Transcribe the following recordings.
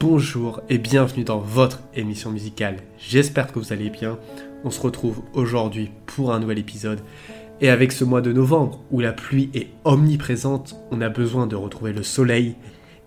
Bonjour et bienvenue dans votre émission musicale. J'espère que vous allez bien. On se retrouve aujourd'hui pour un nouvel épisode. Et avec ce mois de novembre où la pluie est omniprésente, on a besoin de retrouver le soleil.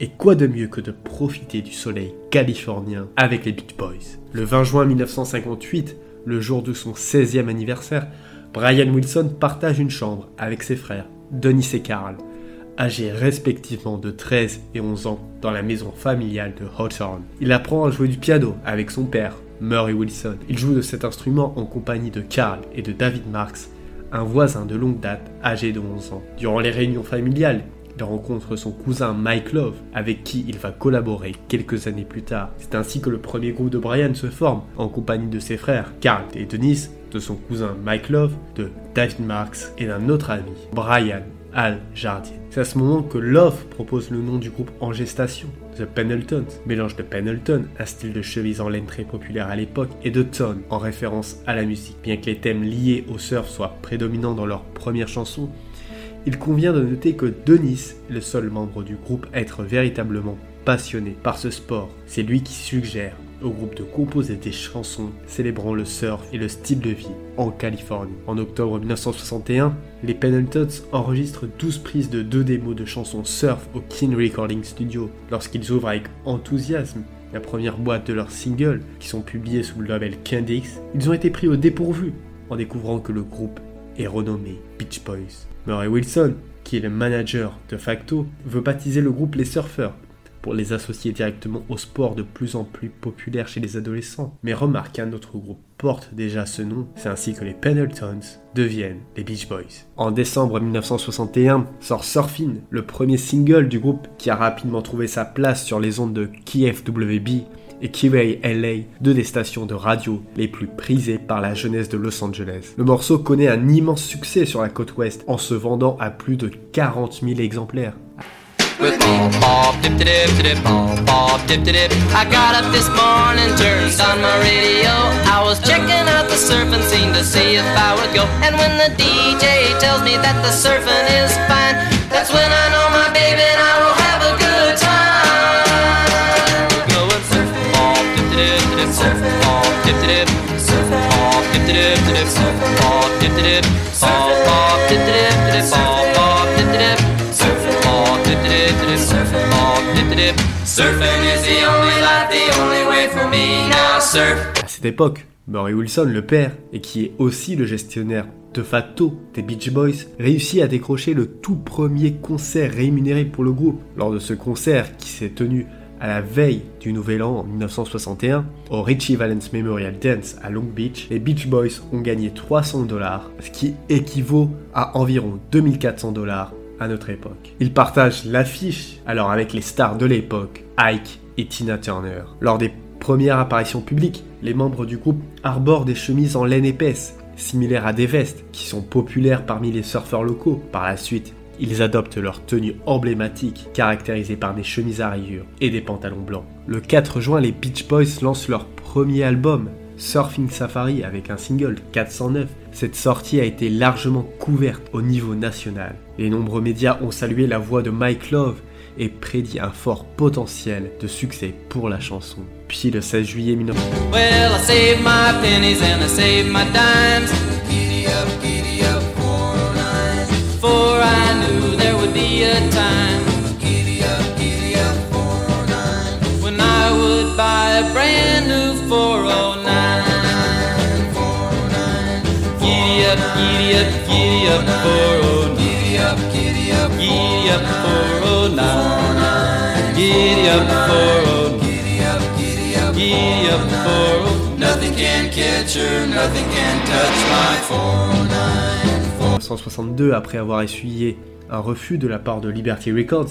Et quoi de mieux que de profiter du soleil californien avec les Beach Boys? Le 20 juin 1958, le jour de son 16e anniversaire, Brian Wilson partage une chambre avec ses frères, Denis et Carl, âgés respectivement de 13 et 11 ans, dans la maison familiale de Hawthorne. Il apprend à jouer du piano avec son père, Murray Wilson. Il joue de cet instrument en compagnie de Carl et de David Marks, un voisin de longue date âgé de 11 ans. Durant les réunions familiales, il rencontre son cousin Mike Love, avec qui il va collaborer quelques années plus tard. C'est ainsi que le premier groupe de Brian se forme, en compagnie de ses frères Carl et Denise, de son cousin Mike Love, de David Marks et d'un autre ami, Brian Al Jardine. C'est à ce moment que Love propose le nom du groupe en gestation, The Pendletons, mélange de Pendleton, un style de chemise en laine très populaire à l'époque, et de Tone, en référence à la musique. Bien que les thèmes liés au surf soient prédominants dans leur première chanson, il convient de noter que Denis est le seul membre du groupe à être véritablement passionné par ce sport. C'est lui qui suggère au groupe de composer des chansons célébrant le surf et le style de vie en Californie. En octobre 1961, les Pendletons enregistrent 12 prises de deux démos de chansons surf au King Recording Studio. Lorsqu'ils ouvrent avec enthousiasme la première boîte de leurs singles, qui sont publiés sous le label Kendix, ils ont été pris au dépourvu en découvrant que le groupe est renommé Beach Boys. Murray Wilson, qui est le manager de facto, veut baptiser le groupe les Surfers pour les associer directement au sport de plus en plus populaire chez les adolescents. Mais remarque qu'un autre groupe porte déjà ce nom, c'est ainsi que les Pendletons deviennent les Beach Boys. En décembre 1961 sort Surfing, le premier single du groupe qui a rapidement trouvé sa place sur les ondes de KFWB et Kiway LA, deux des stations de radio les plus prisées par la jeunesse de Los Angeles. Le morceau connaît un immense succès sur la côte ouest en se vendant à plus de 40 000 exemplaires. With bop bop dip dip dip bop bop dip dip. I got up this morning, turned on my radio. I was checking out the surfing scene to see if I would go. And when the DJ tells me that the surfing is fine, that's when I know my baby and I will have a good time. Going surf bop dip dip dip surf bop dip dip surf bop dip dip dip surf bop dip dip bop bop dip dip dip bop surfing is the only life the only way for me now surf À cette époque, Murray Wilson, le père, et qui est aussi le gestionnaire de facto des Beach Boys, réussit à décrocher le tout premier concert rémunéré pour le groupe. Lors de ce concert qui s'est tenu à la veille du Nouvel An en 1961, au Richie Valens Memorial Dance à Long Beach, les Beach Boys ont gagné 300 dollars, ce qui équivaut à environ 2400 dollars à notre époque. Ils partagent l'affiche alors avec les stars de l'époque, Ike et Tina Turner. Lors des premières apparitions publiques, les membres du groupe arborent des chemises en laine épaisse, similaires à des vestes, qui sont populaires parmi les surfeurs locaux. Par la suite, ils adoptent leur tenue emblématique, caractérisée par des chemises à rayures et des pantalons blancs. Le 4 juin, les Beach Boys lancent leur premier album, Surfing Safari, avec un single 409. Cette sortie a été largement couverte au niveau national. Les nombreux médias ont salué la voix de Mike Love et prédit un fort potentiel de succès pour la chanson. Puis le 16 juillet 1900. Well, I saved my pennies and I saved my dimes. Giddy up, giddy up, 409. For I knew there would be a time. Giddy up, giddy up, 409. When I would buy a brand giddy up, 409. Giddy up, giddy up, giddy up, 409. Giddy up, 409. Giddy up, giddy up, giddy up, 409. Nothing can catch her, nothing can touch my 409. 1962, après avoir essuyé un refus de la part de Liberty Records,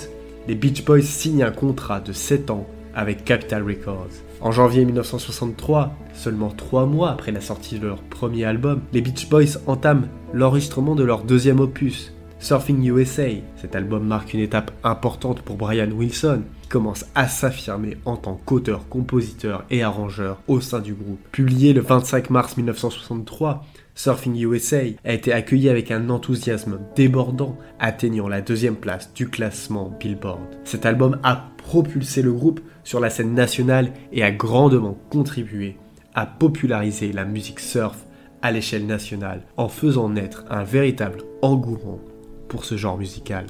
les Beach Boys signent un contrat de 7 ans avec Capitol Records. En janvier 1963, seulement 3 mois après la sortie de leur premier album, les Beach Boys entament l'enregistrement de leur deuxième opus, Surfing USA. Cet album marque une étape importante pour Brian Wilson, qui commence à s'affirmer en tant qu'auteur, compositeur et arrangeur au sein du groupe. Publié le 25 mars 1963, Surfing USA a été accueilli avec un enthousiasme débordant, atteignant la deuxième place du classement Billboard. Cet album a propulsé le groupe sur la scène nationale et a grandement contribué à populariser la musique surf à l'échelle nationale en faisant naître un véritable engouement pour ce genre musical.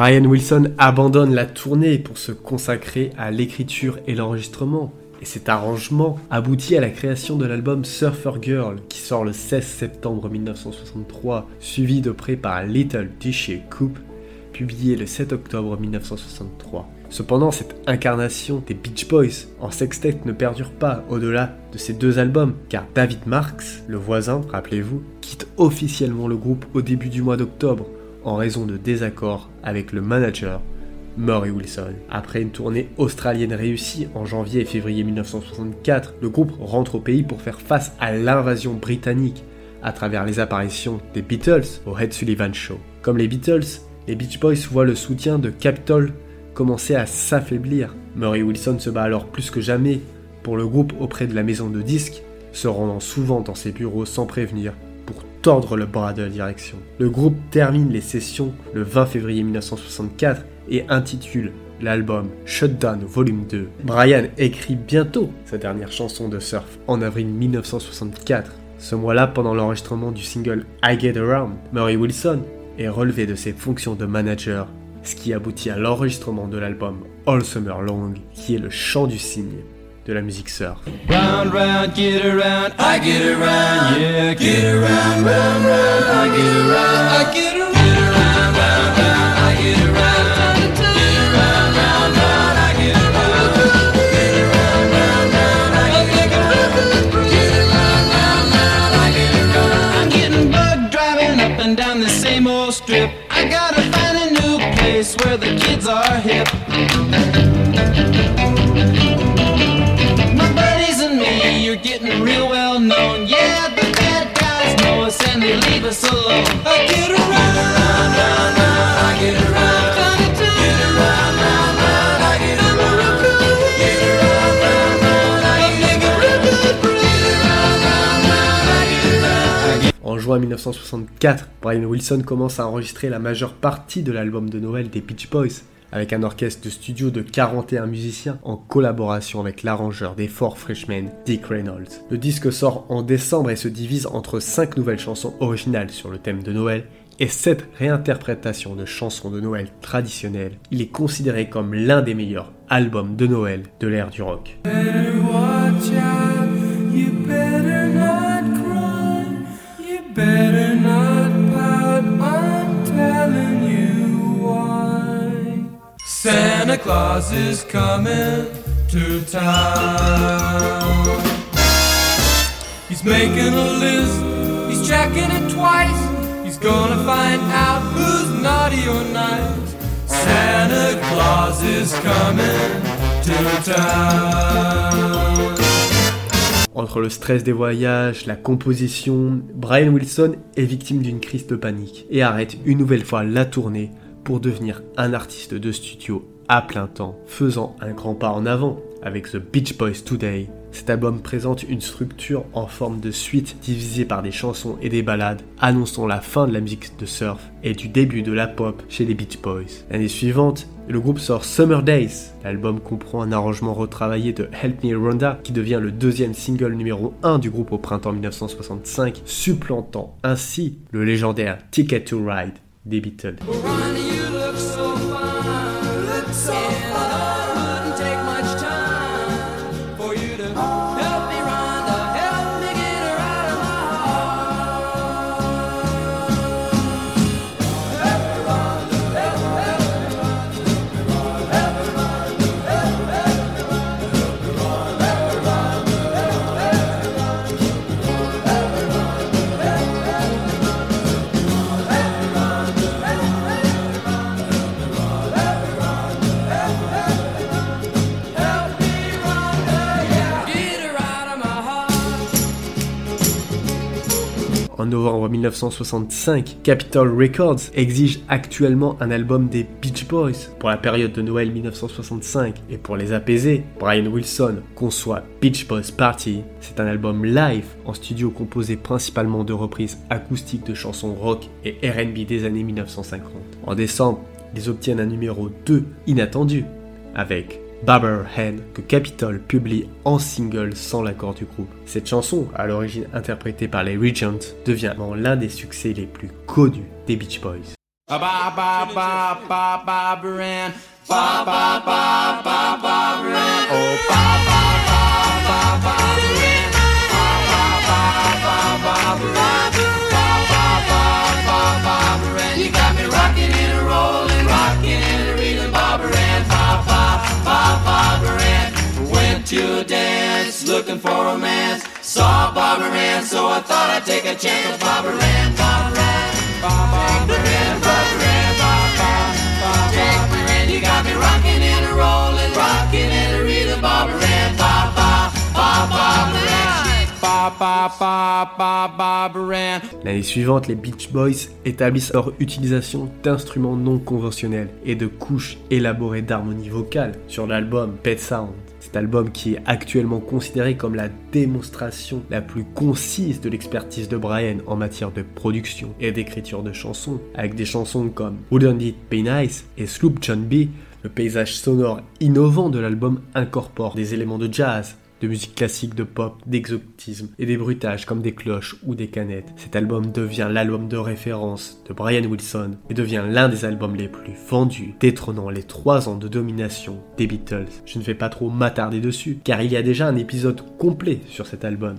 Brian Wilson abandonne la tournée pour se consacrer à l'écriture et l'enregistrement. Et cet arrangement aboutit à la création de l'album Surfer Girl qui sort le 16 septembre 1963, suivi de près par Little Dishy Coupe, publié le 7 octobre 1963. Cependant, cette incarnation des Beach Boys en sextet ne perdure pas au-delà de ces deux albums, car David Marks, le voisin, rappelez-vous, quitte officiellement le groupe au début du mois d'octobre en raison de désaccords avec le manager Murray Wilson. Après une tournée australienne réussie en janvier et février 1964, le groupe rentre au pays pour faire face à l'invasion britannique à travers les apparitions des Beatles au Ed Sullivan Show. Comme les Beatles, les Beach Boys voient le soutien de Capitol commencer à s'affaiblir. Murray Wilson se bat alors plus que jamais pour le groupe auprès de la maison de disques, se rendant souvent dans ses bureaux sans prévenir pour tordre le bras de la direction. Le groupe termine les sessions le 20 février 1964 et intitule l'album Shutdown Volume 2. Brian écrit bientôt sa dernière chanson de surf en avril 1964. Ce mois-là, pendant l'enregistrement du single I Get Around, Murray Wilson est relevé de ses fonctions de manager, ce qui aboutit à l'enregistrement de l'album All Summer Long, qui est le chant du cygne de la musique surf. Round, round, get around, I get around, yeah, get around, round, round, I get around, I get around, round, round, 1964, Brian Wilson commence à enregistrer la majeure partie de l'album de Noël des Beach Boys, avec un orchestre de studio de 41 musiciens en collaboration avec l'arrangeur des Four Freshmen, Dick Reynolds. Le disque sort en décembre et se divise entre 5 nouvelles chansons originales sur le thème de Noël et 7 réinterprétations de chansons de Noël traditionnelles. Il est considéré comme l'un des meilleurs albums de Noël de l'ère du rock. Better not pout. I'm telling you why. Santa Claus is coming to town. He's making a list. He's checking it twice. He's gonna find out who's naughty or nice. Santa Claus is coming to town. Entre le stress des voyages, la composition, Brian Wilson est victime d'une crise de panique et arrête une nouvelle fois la tournée pour devenir un artiste de studio à plein temps, faisant un grand pas en avant avec The Beach Boys Today. Cet album présente une structure en forme de suite divisée par des chansons et des ballades, annonçant la fin de la musique de surf et du début de la pop chez les Beach Boys. L'année suivante, le groupe sort Summer Days. L'album comprend un arrangement retravaillé de Help Me Rhonda qui devient le deuxième single numéro 1 du groupe au printemps 1965, supplantant ainsi le légendaire Ticket to Ride des Beatles. En novembre 1965, Capitol Records exige actuellement un album des Beach Boys. Pour la période de Noël 1965 et pour les apaiser, Brian Wilson conçoit Beach Boys Party. C'est un album live en studio composé principalement de reprises acoustiques de chansons rock et RB des années 1950. En décembre, ils obtiennent un numéro 2 inattendu avec Barber Hand que Capitol publie en single sans l'accord du groupe. Cette chanson, à l'origine interprétée par les Regents, devient l'un des succès les plus connus des Beach Boys. To dance, looking for romance. Saw Barbara Ann, so I thought I'd take a chance with Barbara Ann. Barbara Ann. Barbara Ann, Barbara Ann, Barbara Barbara Ann. You got me rocking and a rolling, rocking and a reeling, Barbara Ann. Barbara Barbara Ann. Ann. L'année suivante, les Beach Boys établissent leur utilisation d'instruments non conventionnels et de couches élaborées d'harmonie vocale sur l'album Pet Sound. Cet album qui est actuellement considéré comme la démonstration la plus concise de l'expertise de Brian en matière de production et d'écriture de chansons, avec des chansons comme Wouldn't It Be Nice et Sloop John B. Le paysage sonore innovant de l'album incorpore des éléments de jazz, de musique classique, de pop, d'exotisme et des bruitages comme des cloches ou des canettes. Cet album devient l'album de référence de Brian Wilson et devient l'un des albums les plus vendus, détrônant les trois ans de domination des Beatles. Je ne vais pas trop m'attarder dessus, car il y a déjà un épisode complet sur cet album.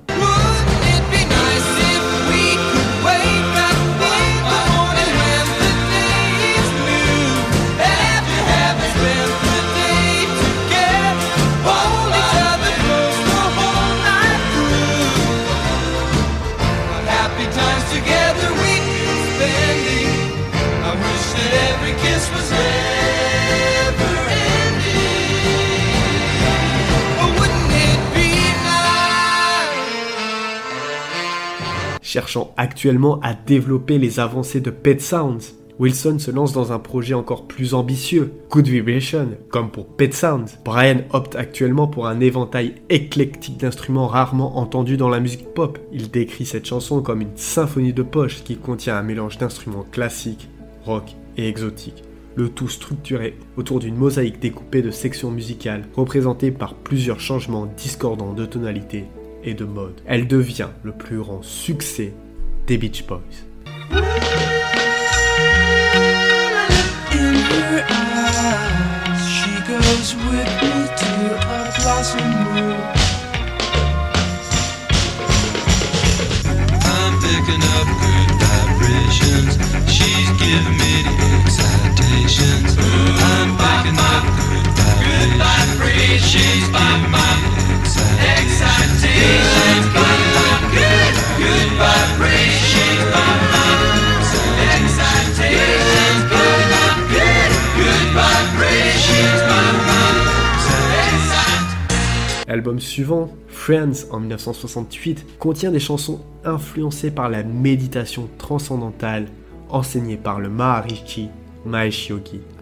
Cherchant actuellement à développer les avancées de Pet Sounds, Wilson se lance dans un projet encore plus ambitieux, Good Vibration, comme pour Pet Sounds. Brian opte actuellement pour un éventail éclectique d'instruments rarement entendus dans la musique pop. Il décrit cette chanson comme une symphonie de poche qui contient un mélange d'instruments classiques, rock et exotiques. Le tout structuré autour d'une mosaïque découpée de sections musicales représentées par plusieurs changements discordants de tonalité et de mode. Elle devient le plus grand succès des Beach Boys. L'album suivant, Friends en 1968, contient des chansons influencées par la méditation transcendantale enseignée par le Maharishi Mahesh.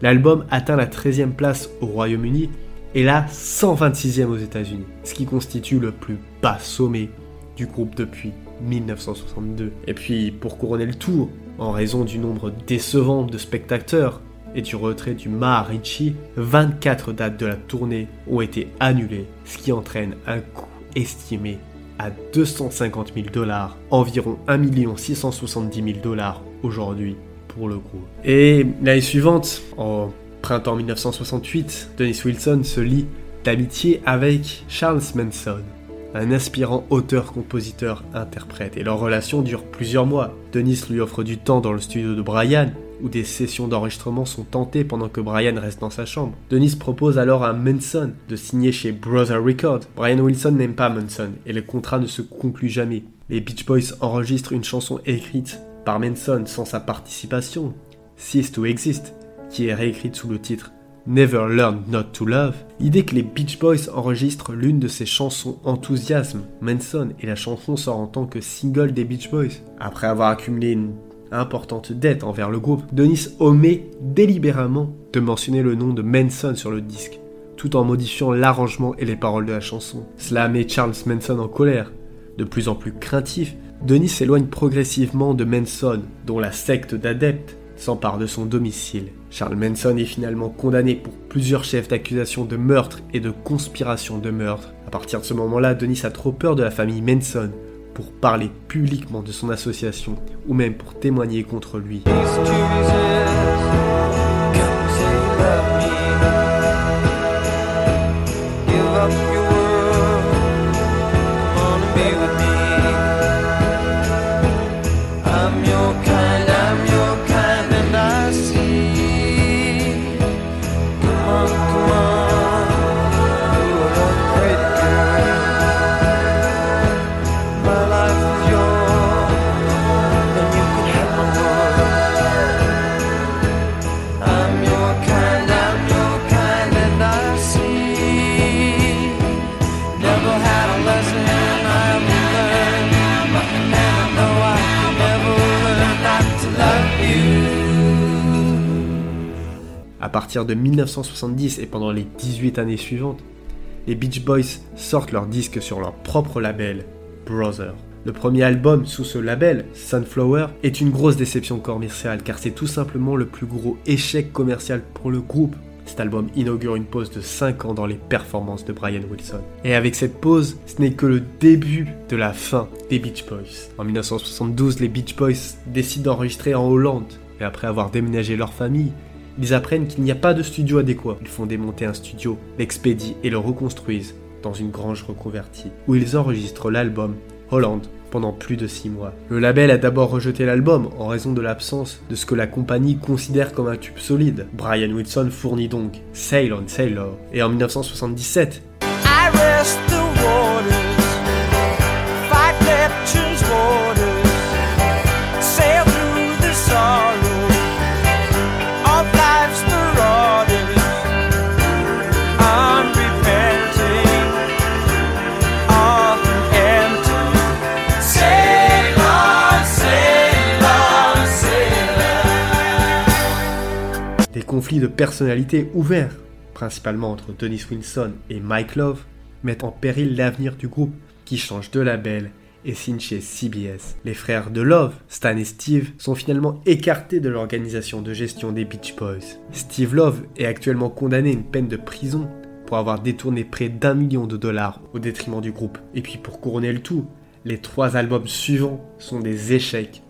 L'album atteint la 13e place au Royaume-Uni et la 126e aux États-Unis, ce qui constitue le plus bas sommet du groupe depuis 1962. Et puis, pour couronner le tout, en raison du nombre décevant de spectateurs et du retrait du Maharishi, 24 dates de la tournée ont été annulées, ce qui entraîne un coût estimé à 250 000 dollars, environ 1 670 000 dollars aujourd'hui pour le groupe. Et l'année suivante, en printemps 1968, Dennis Wilson se lie d'amitié avec Charles Manson, un aspirant auteur-compositeur-interprète, et leur relation dure plusieurs mois. Dennis lui offre du temps dans le studio de Brian, où des sessions d'enregistrement sont tentées pendant que Brian reste dans sa chambre. Dennis propose alors à Manson de signer chez Brother Records. Brian Wilson n'aime pas Manson, et le contrat ne se conclut jamais. Les Beach Boys enregistrent une chanson écrite par Manson sans sa participation, Cease to Exist, qui est réécrite sous le titre Never Learn Not to Love, l'idée que les Beach Boys enregistrent l'une de ses chansons Enthousiasme, Manson, et la chanson sort en tant que single des Beach Boys. Après avoir accumulé une importante dette envers le groupe, Dennis omet délibérément de mentionner le nom de Manson sur le disque, tout en modifiant l'arrangement et les paroles de la chanson. Cela met Charles Manson en colère. De plus en plus craintif, Denis s'éloigne progressivement de Manson, dont la secte d'adeptes s'empare de son domicile. Charles Manson est finalement condamné pour plusieurs chefs d'accusation de meurtre et de conspiration de meurtre. À partir de ce moment-là, Denis a trop peur de la famille Manson pour parler publiquement de son association ou même pour témoigner contre lui. À partir de 1970 et pendant les 18 années suivantes, les Beach Boys sortent leur disque sur leur propre label, Brother. Le premier album sous ce label, Sunflower, est une grosse déception commerciale car c'est tout simplement le plus gros échec commercial pour le groupe. Cet album inaugure une pause de 5 ans dans les performances de Brian Wilson. Et avec cette pause, ce n'est que le début de la fin des Beach Boys. En 1972, les Beach Boys décident d'enregistrer en Hollande. Et après avoir déménagé leur famille, ils apprennent qu'il n'y a pas de studio adéquat. Ils font démonter un studio, l'expédient et le reconstruisent dans une grange reconvertie, où ils enregistrent l'album Holland pendant plus de 6 mois. Le label a d'abord rejeté l'album en raison de l'absence de ce que la compagnie considère comme un tube solide. Brian Wilson fournit donc Sail on Sailor. Et en 1977, conflits de personnalité ouverts, principalement entre Dennis Wilson et Mike Love, mettent en péril l'avenir du groupe, qui change de label et signe chez CBS. Les frères de Love, Stan et Steve, sont finalement écartés de l'organisation de gestion des Beach Boys. Steve Love est actuellement condamné à une peine de prison pour avoir détourné près d'un million de dollars au détriment du groupe. Et puis pour couronner le tout, les trois albums suivants sont des échecs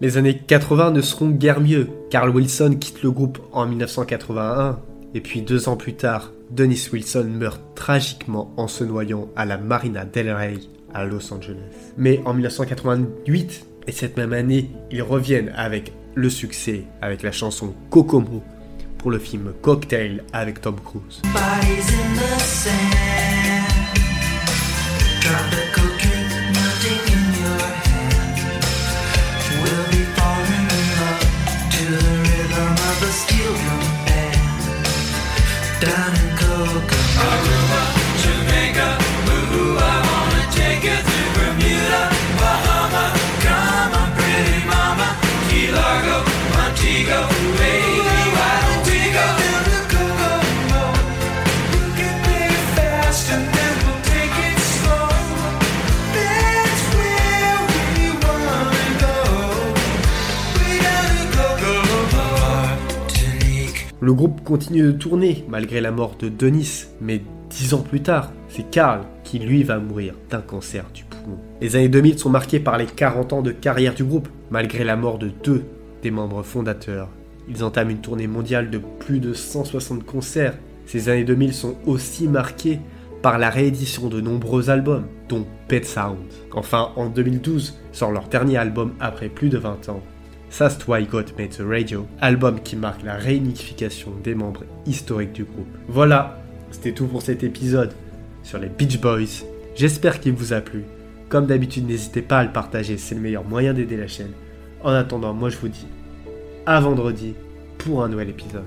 Les années 80 ne seront guère mieux. Carl Wilson quitte le groupe en 1981 et puis deux ans plus tard, Dennis Wilson meurt tragiquement en se noyant à la Marina del Rey à Los Angeles. Mais en 1988 et cette même année, ils revienned avec le succès avec la chanson Kokomo pour le film Cocktail avec Tom Cruise. Down in Cocoa. Le groupe continue de tourner malgré la mort de Denis, mais dix ans plus tard, c'est Carl qui lui va mourir d'un cancer du poumon. Les années 2000 sont marquées par les 40 ans de carrière du groupe, malgré la mort de deux des membres fondateurs. Ils entament une tournée mondiale de plus de 160 concerts. Ces années 2000 sont aussi marquées par la réédition de nombreux albums, dont Pet Sound. Enfin, en 2012, sort leur dernier album après plus de 20 ans. That's Why God Made the Radio, album qui marque la réunification des membres historiques du groupe. Voilà, c'était tout pour cet épisode sur les Beach Boys. J'espère qu'il vous a plu. Comme d'habitude, n'hésitez pas à le partager, c'est le meilleur moyen d'aider la chaîne. En attendant, moi je vous dis à vendredi pour un nouvel épisode.